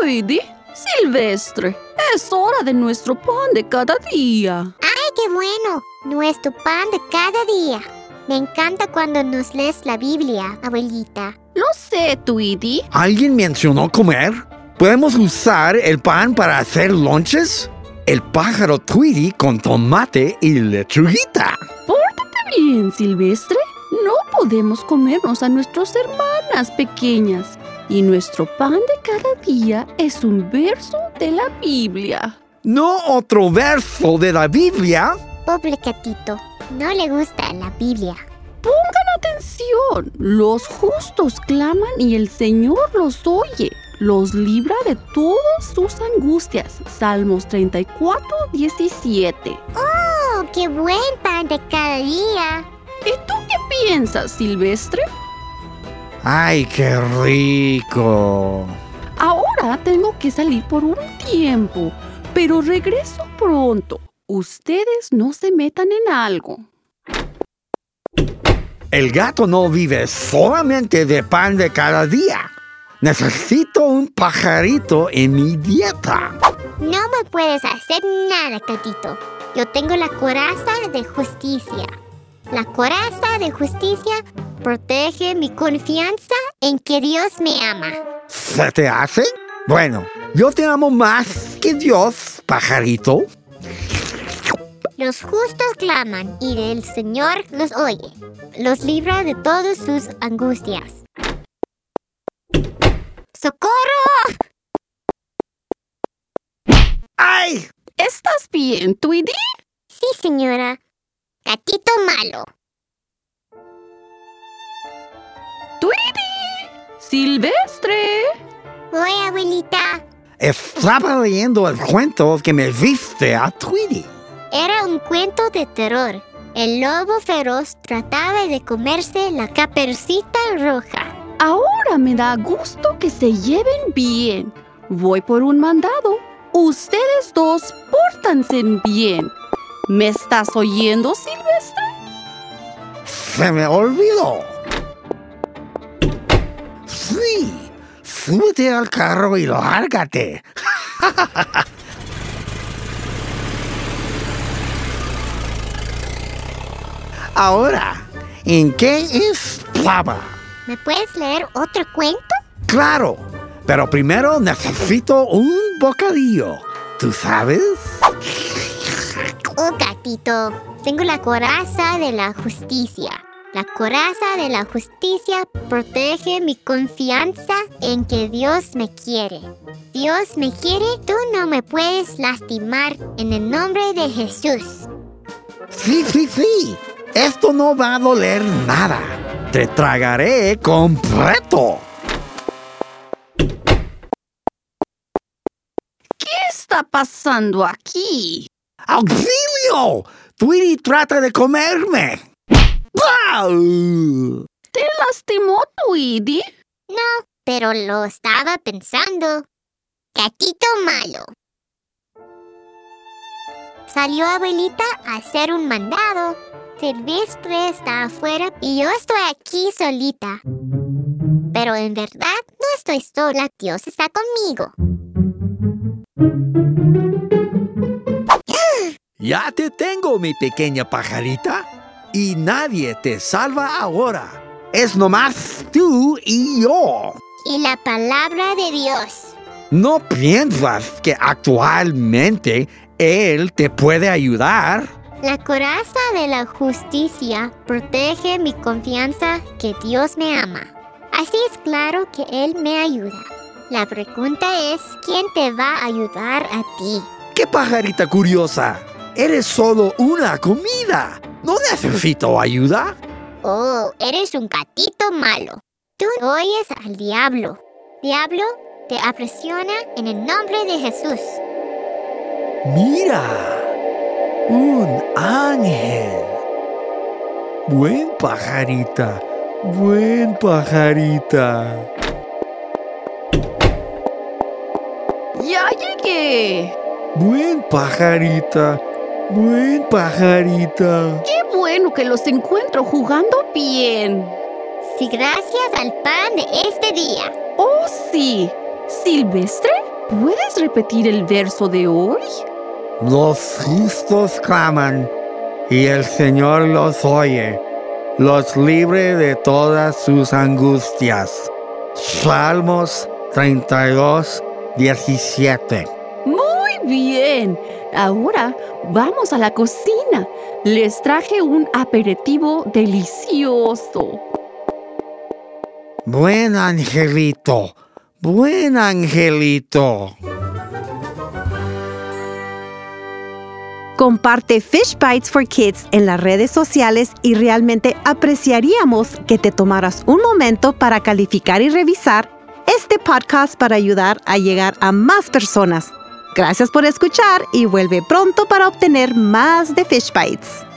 Tweety, Silvestre, es hora de nuestro pan de cada día. ¡Ay, qué bueno! Nuestro pan de cada día. Me encanta cuando nos lees la Biblia, abuelita. Lo sé, Tweety. ¿Alguien mencionó comer? ¿Podemos usar el pan para hacer lonches? El pájaro Tweety con tomate y lechuguita. Pórtate bien, Silvestre. No podemos comernos a nuestras hermanas pequeñas. Y nuestro pan de cada día es un verso de la Biblia. ¿No otro verso de la Biblia? Pobre gatito, no le gusta la Biblia. Pongan atención. Los justos claman y el Señor los oye. Los libra de todas sus angustias. Salmos 34, 17. ¡Oh, qué buen pan de cada día! ¿Y tú qué piensas, Silvestre? ¡Ay, qué rico! Ahora tengo que salir por un tiempo, pero regreso pronto. Ustedes no se metan en algo. El gato no vive solamente de pan de cada día. Necesito un pajarito en mi dieta. No me puedes hacer nada, gatito. Yo tengo la coraza de justicia. La coraza de justicia protege mi confianza en que Dios me ama. ¿Se te hace? Bueno, yo te amo más que Dios, pajarito. Los justos claman y el Señor los oye. Los libra de todas sus angustias. ¡Socorro! ¡Ay! ¿Estás bien, Tweety? Sí, señora. Gatito malo. ¡Tweety! ¡Silvestre! Voy, abuelita. Estaba leyendo el cuento que me viste a Tweety. Era un cuento de terror. El lobo feroz trataba de comerse la capercita roja. Ahora me da gusto que se lleven bien. Voy por un mandado. Ustedes dos pórtanse bien. ¿Me estás oyendo, Silvestre? Se me olvidó. Sí, súbete al carro y lárgate. Ahora, ¿en qué estaba? ¿Me puedes leer otro cuento? Claro, pero primero necesito un bocadillo. ¿Tú sabes? Oh, gatito, tengo la coraza de la justicia. La coraza de la justicia protege mi confianza en que Dios me quiere. Dios me quiere, tú no me puedes lastimar en el nombre de Jesús. Sí, sí, sí. Esto no va a doler nada. Te tragaré completo. ¿Qué está pasando aquí? ¡Auxilio! Tweety trata de comerme. ¡Pau! ¿Te lastimó, Tweety? No, pero lo estaba pensando. Gatito malo. Salió abuelita a hacer un mandado. Silvestre está afuera y yo estoy aquí solita. Pero en verdad no estoy sola, Dios está conmigo. Ya te tengo, mi pequeña pajarita. Y nadie te salva ahora. Es nomás tú y yo. Y la palabra de Dios. ¿No piensas que actualmente Él te puede ayudar? La coraza de la justicia protege mi confianza que Dios me ama. Así es claro que Él me ayuda. La pregunta es, ¿quién te va a ayudar a ti? ¡Qué pajarita curiosa! Eres solo una comida. No necesito ayuda. Oh, eres un gatito malo. Tú oyes al diablo. Diablo, te apresiona en el nombre de Jesús. Mira, un ángel. Buen pajarita, buen pajarita. ¡Ya llegué! Buen pajarita, buen pajarita. ¡Qué bueno que los encuentro jugando bien! Sí, gracias al pan de este día. ¡Oh, sí! ¿Silvestre? ¿Puedes repetir el verso de hoy? Los justos claman y el Señor los oye, los libre de todas sus angustias. Salmos 32, 17. Bien. Ahora vamos a la cocina. Les traje un aperitivo delicioso. Buen angelito, buen angelito. Comparte Fish Bites for Kids en las redes sociales y realmente apreciaríamos que te tomaras un momento para calificar y revisar este podcast para ayudar a llegar a más personas. Gracias por escuchar y vuelve pronto para obtener más de Fish Bites.